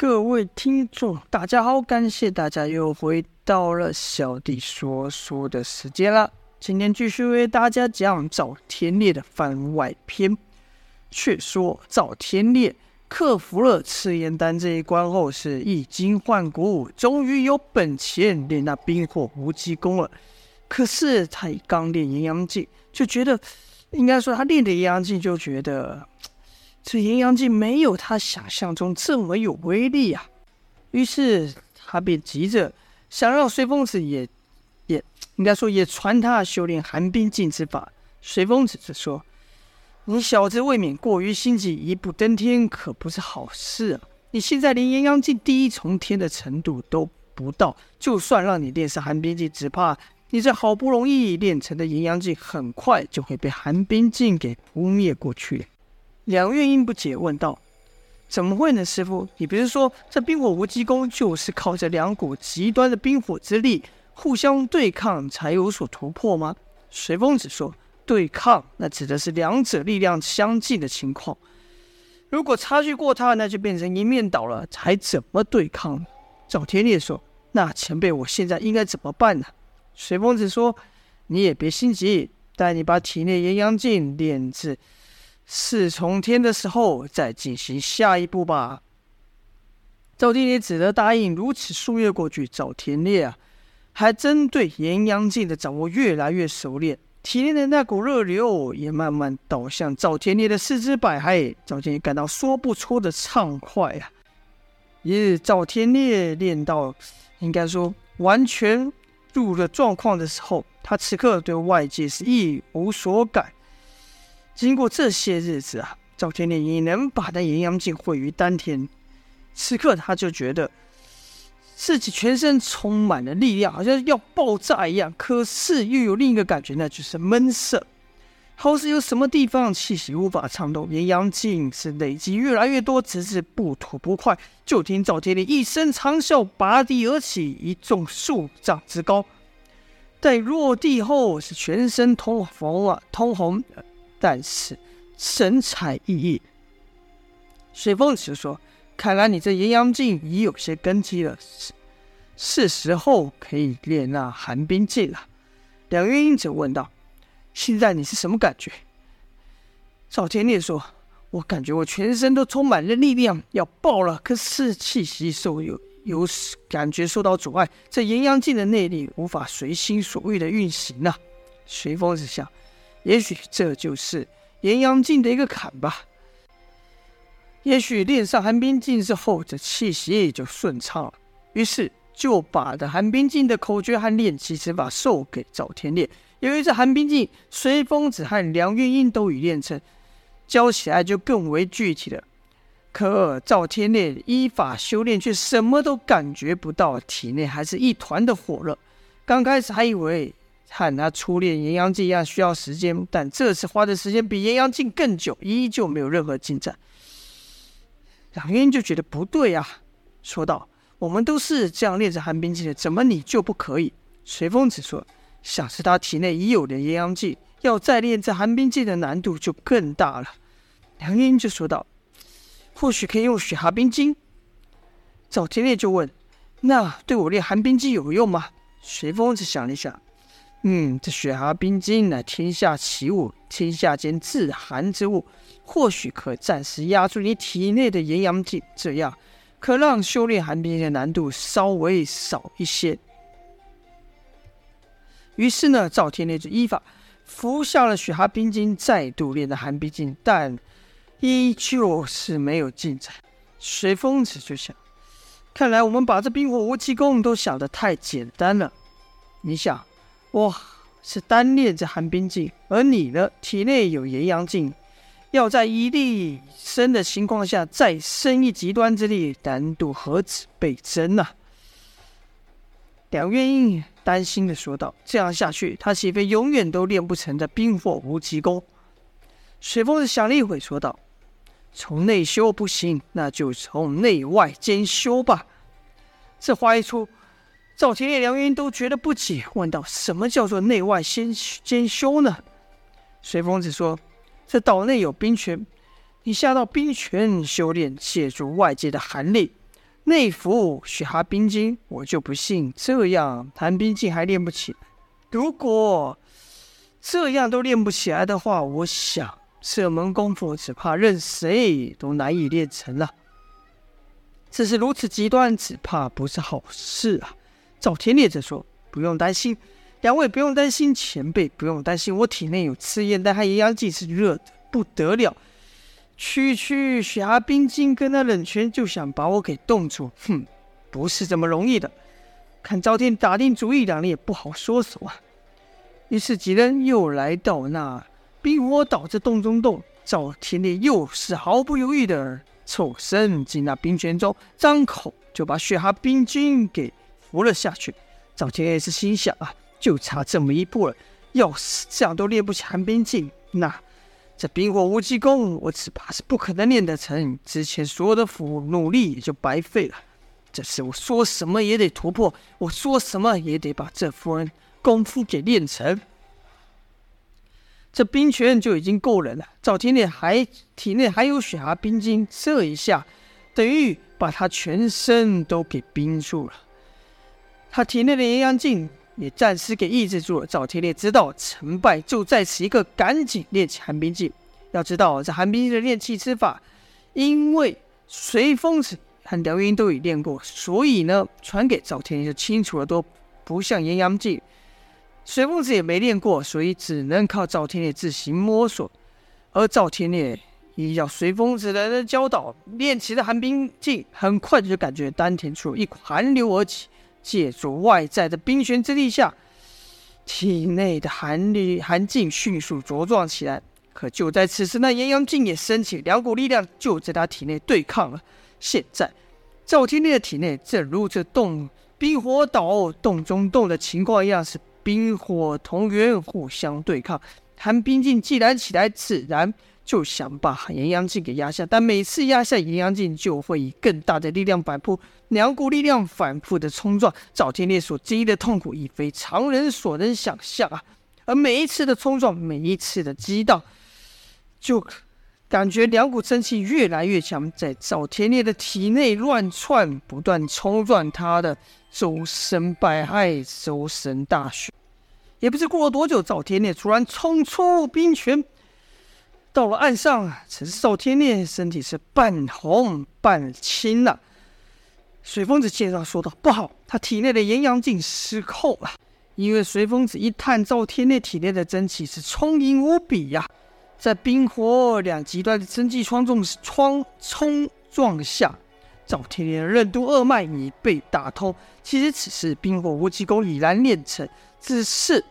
各位听众，大家好，感谢大家又回到了小弟说书的时间了。今天继续为大家讲赵天烈的番外篇。却说赵天烈克服了赤焰丹这一关后，是衣锦还骨，终于有本钱练那冰火无极功了。可是他一刚练阴阳镜，就觉得，应该说他练的阴阳镜就觉得。这阴阳镜没有他想象中这么有威力啊！于是他便急着想让随风子也也应该说也传他修炼寒冰镜之法。随风子则说：“你小子未免过于心急，一步登天可不是好事啊！你现在连阴阳镜第一重天的程度都不到，就算让你练上寒冰镜，只怕你这好不容易练成的阴阳镜，很快就会被寒冰镜给扑灭过去。”梁月英不解问道：“怎么会呢，师傅？你不是说这冰火无极功就是靠着两股极端的冰火之力互相对抗才有所突破吗？”随风子说：“对抗，那指的是两者力量相近的情况。如果差距过大，那就变成一面倒了，还怎么对抗？”赵天烈说：“那前辈，我现在应该怎么办呢？”随风子说：“你也别心急，待你把体内阴阳镜练至。”四重天的时候再进行下一步吧。赵天烈只得答应。如此数月过去，赵天烈啊，还真对阴阳镜的掌握越来越熟练，体内的那股热流也慢慢导向赵天烈的四肢百骸。赵天烈感到说不出的畅快啊！一日，赵天烈练到应该说完全入了状况的时候，他此刻对外界是一无所感。经过这些日子啊，赵天烈已能把那阴阳镜汇于丹田。此刻他就觉得自己全身充满了力量，好像要爆炸一样。可是又有另一个感觉，那就是闷涩，好似有什么地方气息无法畅通。阴阳镜是累积越来越多，直至不吐不快。就听赵天烈一声长啸，拔地而起，一纵数丈之高。待落地后，是全身通红啊，通红。但是神采奕奕，随风子说：“看来你这阴阳镜已有些根基了，是是时候可以练那寒冰镜了。”梁月英则问道：“现在你是什么感觉？”赵天烈说：“我感觉我全身都充满了力量，要爆了。可是气息受有有感觉受到阻碍，这阴阳镜的内力无法随心所欲的运行呢。”随风子想。也许这就是炎阳镜的一个坎吧。也许练上寒冰镜之后，这气息也就顺畅了。于是就把这寒冰镜的口诀和练气之法授给赵天烈。由于这寒冰镜，随风子和梁月英都已练成，教起来就更为具体了。可赵天烈依法修炼，却什么都感觉不到，体内还是一团的火热。刚开始还以为。和他初练阴阳镜一样需要时间，但这次花的时间比阴阳镜更久，依旧没有任何进展。梁渊就觉得不对啊，说道：“我们都是这样练着寒冰镜的，怎么你就不可以？”随风子说：“想是他体内已有的阴阳镜，要再练这寒冰镜的难度就更大了。”梁英就说道：“或许可以用雪蛤冰晶。”赵天烈就问：“那对我练寒冰镜有用吗？”随风子想了一想。嗯，这雪蛤冰晶乃天下奇物，天下间至寒之物，或许可暂时压住你体内的炎阳劲，这样可让修炼寒冰的难度稍微少一些。于是呢，赵天烈就依法服下了雪蛤冰晶，再度练的寒冰镜，但依旧是没有进展。随风子就想，看来我们把这冰火无极功都想得太简单了。你想？哇是单练这寒冰镜，而你呢，体内有阴阳镜，要在一力深的情况下再生一极端之力，难度何止倍增啊？梁月英担心的说道：“这样下去，他岂非永远都练不成这冰火无极功？”随风子想了一会，说道：“从内修不行，那就从内外兼修吧。”这话一出。赵天烈、梁云都觉得不解，问道：“什么叫做内外兼兼修呢？”随风子说：“这岛内有冰泉，你下到冰泉修炼，借助外界的寒力，内服雪蛤冰晶，我就不信这样寒冰镜还练不起来。如果这样都练不起来的话，我想这门功夫只怕任谁都难以练成了。只是如此极端，只怕不是好事啊！赵天烈则说：“不用担心，两位不用担心，前辈不用担心，我体内有赤焰丹和炎阳镜，是热的不得了。区区雪蛤冰晶跟那冷泉就想把我给冻住，哼，不是这么容易的。看赵天打定主意，两人也不好说什么。于是几人又来到那冰火岛这洞中洞，赵天烈又是毫不犹豫的。”凑身进那冰泉中，张口就把雪蛤冰晶给服了下去。赵天烈是心想啊，就差这么一步了。要是这样都练不起寒冰镜，那这冰火无极功，我只怕是不可能练得成。之前所有的苦努力也就白费了。这次我说什么也得突破，我说什么也得把这份功夫给练成。这冰拳就已经够冷了，赵天烈还体内还有雪蛤冰晶，这一下等于把他全身都给冰住了。他体内的炎阳镜也暂时给抑制住了。赵天烈知道成败就在此一刻，赶紧练起寒冰镜。要知道这寒冰镜的练气之法，因为随风子和梁云都已练过，所以呢传给赵天烈就清楚得多，不像炎阳镜。随风子也没练过，所以只能靠赵天烈自行摸索。而赵天烈依照随风子的教导，练起了寒冰镜，很快就感觉丹田处一股寒流而起，借助外在的冰玄之力下，体内的寒力寒劲迅速茁壮起来。可就在此时，那炎阳镜也升起，两股力量就在他体内对抗了。现在，赵天烈的体内正如这洞冰火岛洞中洞的情况一样，是。冰火同源，互相对抗。寒冰镜既然起来，自然就想把炎阳镜给压下。但每次压下炎阳镜，就会以更大的力量反扑。两股力量反复的冲撞，赵天烈所经历的痛苦，已非常人所能想象啊！而每一次的冲撞，每一次的激荡，就感觉两股真气越来越强，在赵天烈的体内乱窜，不断冲撞他的周身百骸，周身大血。也不知过了多久，赵天烈突然冲出冰泉，到了岸上。只是赵天烈身体是半红半青了。水疯子介绍说道：“不好，他体内的炎阳镜失控了。因为水疯子一探，赵天烈体内的真气是充盈无比呀，在冰火两极端的真气冲撞冲冲撞下。”赵天烈的任督二脉已被打通。其实此时冰火无极功已然练成，只是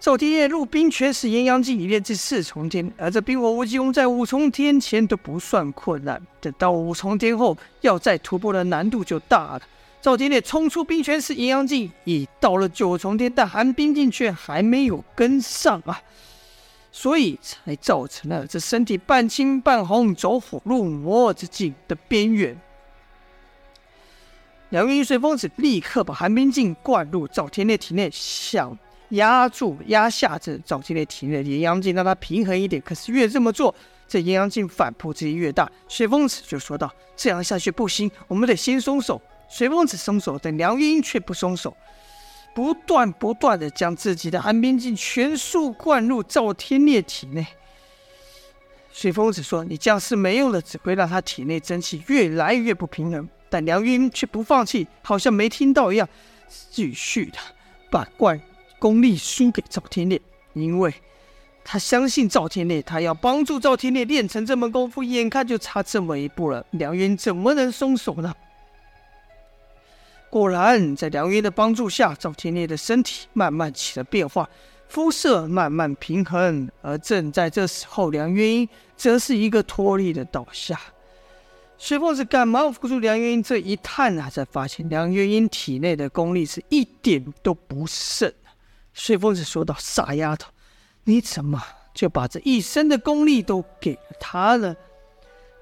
赵天烈入冰泉时炎阳镜已练至四重天，而这冰火无极功在五重天前都不算困难，等到五重天后要再突破的难度就大了。赵天烈冲出冰泉时，炎阳镜已到了九重天，但寒冰镜却还没有跟上啊，所以才造成了这身体半青半红、走火入魔之境的边缘。梁云随风子立刻把寒冰镜灌入赵天烈体内，想压住、压下这赵天烈体内的阴阳镜，让他平衡一点。可是越这么做，这阴阳镜反扑之力越大。水风子就说道：“这样下去不行，我们得先松手。”水风子松手，但梁云却不松手，不断不断的将自己的寒冰镜全数灌入赵天烈体内。水风子说：“你这样是没用的，只会让他体内真气越来越不平衡。”但梁云却不放弃，好像没听到一样，继续的把灌功力输给赵天烈，因为他相信赵天烈，他要帮助赵天烈练成这门功夫，眼看就差这么一步了，梁云怎么能松手呢？果然，在梁云的帮助下，赵天烈的身体慢慢起了变化，肤色慢慢平衡，而正在这时候，梁云则是一个脱力的倒下。随风子赶忙扶住梁月英，这一探啊，才发现梁月英体内的功力是一点都不剩。随风子说道：“傻丫头，你怎么就把这一身的功力都给了他呢？”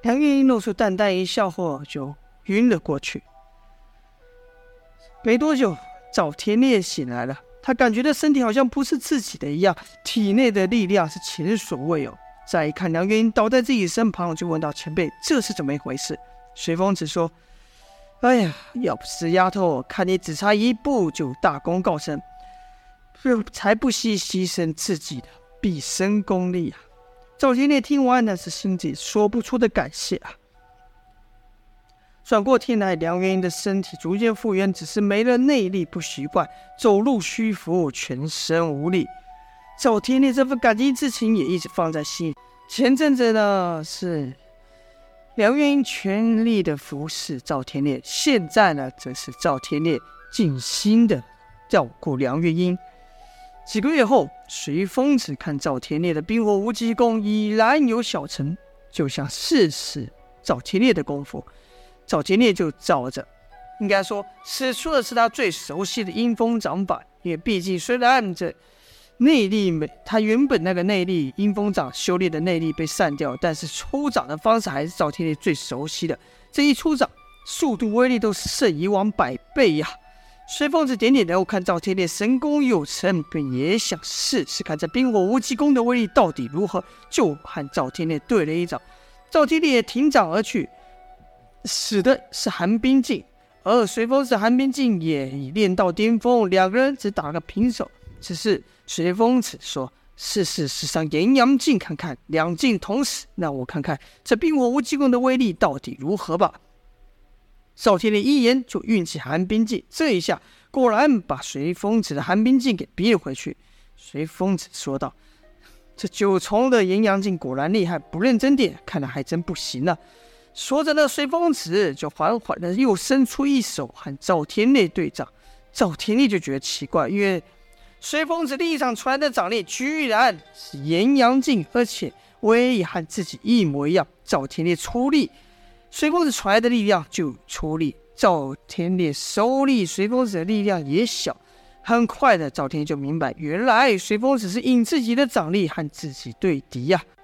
梁月英露出淡淡一笑后，就晕了过去。没多久，赵天烈醒来了，他感觉到身体好像不是自己的一样，体内的力量是前所未有。再一看梁月英倒在自己身旁，就问道：“前辈，这是怎么一回事？”随风子说：“哎呀，要不是丫头看你只差一步就大功告成，不才不惜牺牲自己的毕生功力啊！赵天烈听完，那是心底说不出的感谢啊。转过天来，梁元英的身体逐渐复原，只是没了内力，不习惯走路虚浮，全身无力。赵天烈这份感激之情也一直放在心。前阵子呢，是梁元英全力的服侍赵天烈，现在呢，则是赵天烈尽心的照顾梁元英。几个月后，随风子看赵天烈的冰火无极功已然有小成，就想试试赵天烈的功夫。赵天烈就照着，应该说使出的是他最熟悉的阴风掌法，因为毕竟虽然这内力没他原本那个内力阴风掌修炼的内力被散掉，但是出掌的方式还是赵天烈最熟悉的。这一出掌，速度威力都是胜以往百倍呀！随风子点点头，看赵天烈神功有成，便也想试试看这冰火无极功的威力到底如何，就和赵天烈对了一掌，赵天烈挺掌而去。使的是寒冰劲，而随风子寒冰劲也已练到巅峰，两个人只打个平手。只是随风子说：“试试使上炎阳劲看看，两劲同时，让我看看这冰火无极功的威力到底如何吧。”赵天烈一言就运起寒冰劲，这一下果然把随风子的寒冰劲给逼了回去。随风子说道：“这九重的炎阳劲果然厉害，不认真点，看来还真不行了。”说着，那随风子就缓缓的又伸出一手和赵天烈对掌。赵天烈就觉得奇怪，因为随风子力场传来的掌力居然是炎阳劲，而且威力和自己一模一样。赵天烈出力，随风子传来的力量就出力；赵天烈收力，随风子的力量也小。很快的，赵天就明白，原来随风子是引自己的掌力和自己对敌呀、啊。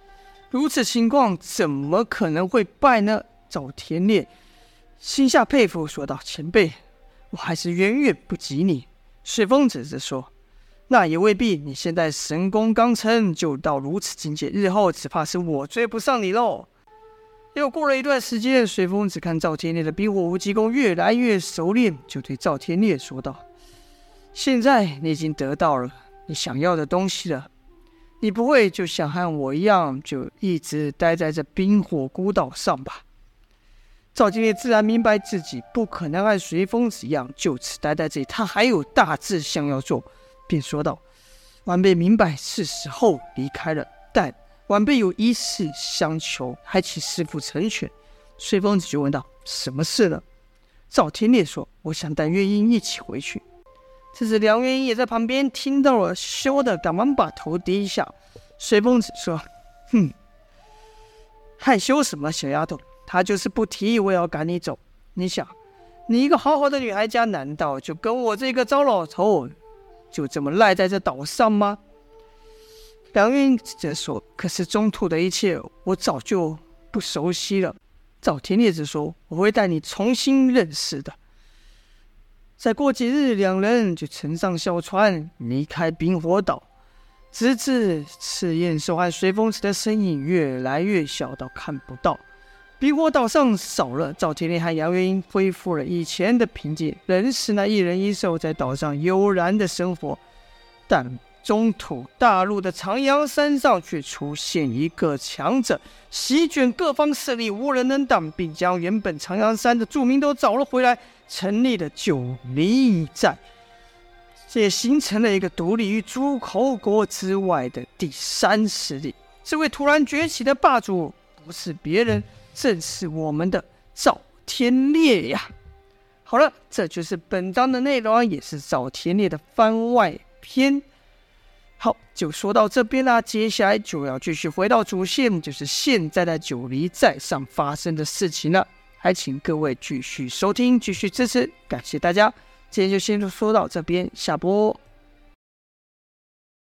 如此情况，怎么可能会败呢？赵天烈心下佩服，说道：“前辈，我还是远远不及你。”随风子则说：“那也未必。你现在神功刚成就到如此境界，日后只怕是我追不上你喽。”又过了一段时间，随风子看赵天烈的冰火无极功越来越熟练，就对赵天烈说道：“现在你已经得到了你想要的东西了。”你不会就想和我一样，就一直待在这冰火孤岛上吧？赵天烈自然明白自己不可能和随风子一样就此待在这里，他还有大志想要做，便说道：“晚辈明白是时候离开了，但晚辈有一事相求，还请师父成全。”随风子就问道：“什么事呢？”赵天烈说：“我想带月英一起回去。”这时，梁月英也在旁边听到了，羞得赶忙把头低下。随风子说：“哼，害羞什么，小丫头？他就是不提，我也要赶你走。你想，你一个好好的女孩家，难道就跟我这个糟老头就这么赖在这岛上吗？”梁元英则说：“可是中途的一切，我早就不熟悉了。”赵天烈则说：“我会带你重新认识的。”再过几日，两人就乘上小船离开冰火岛，直至赤焰兽和随风子的身影越来越小到看不到。冰火岛上少了赵天烈和杨元英，恢复了以前的平静，仍是那一人一兽在岛上悠然的生活。但中土大陆的长阳山上却出现一个强者，席卷各方势力，无人能挡，并将原本长阳山的住民都找了回来。成立了九黎寨，这也形成了一个独立于诸侯国之外的第三势力。这位突然崛起的霸主，不是别人，正是我们的赵天烈呀！好了，这就是本章的内容，也是赵天烈的番外篇。好，就说到这边啦，接下来就要继续回到主线，就是现在的九黎寨上发生的事情了。还请各位继续收听，继续支持，感谢大家。今天就先说到这边，下播。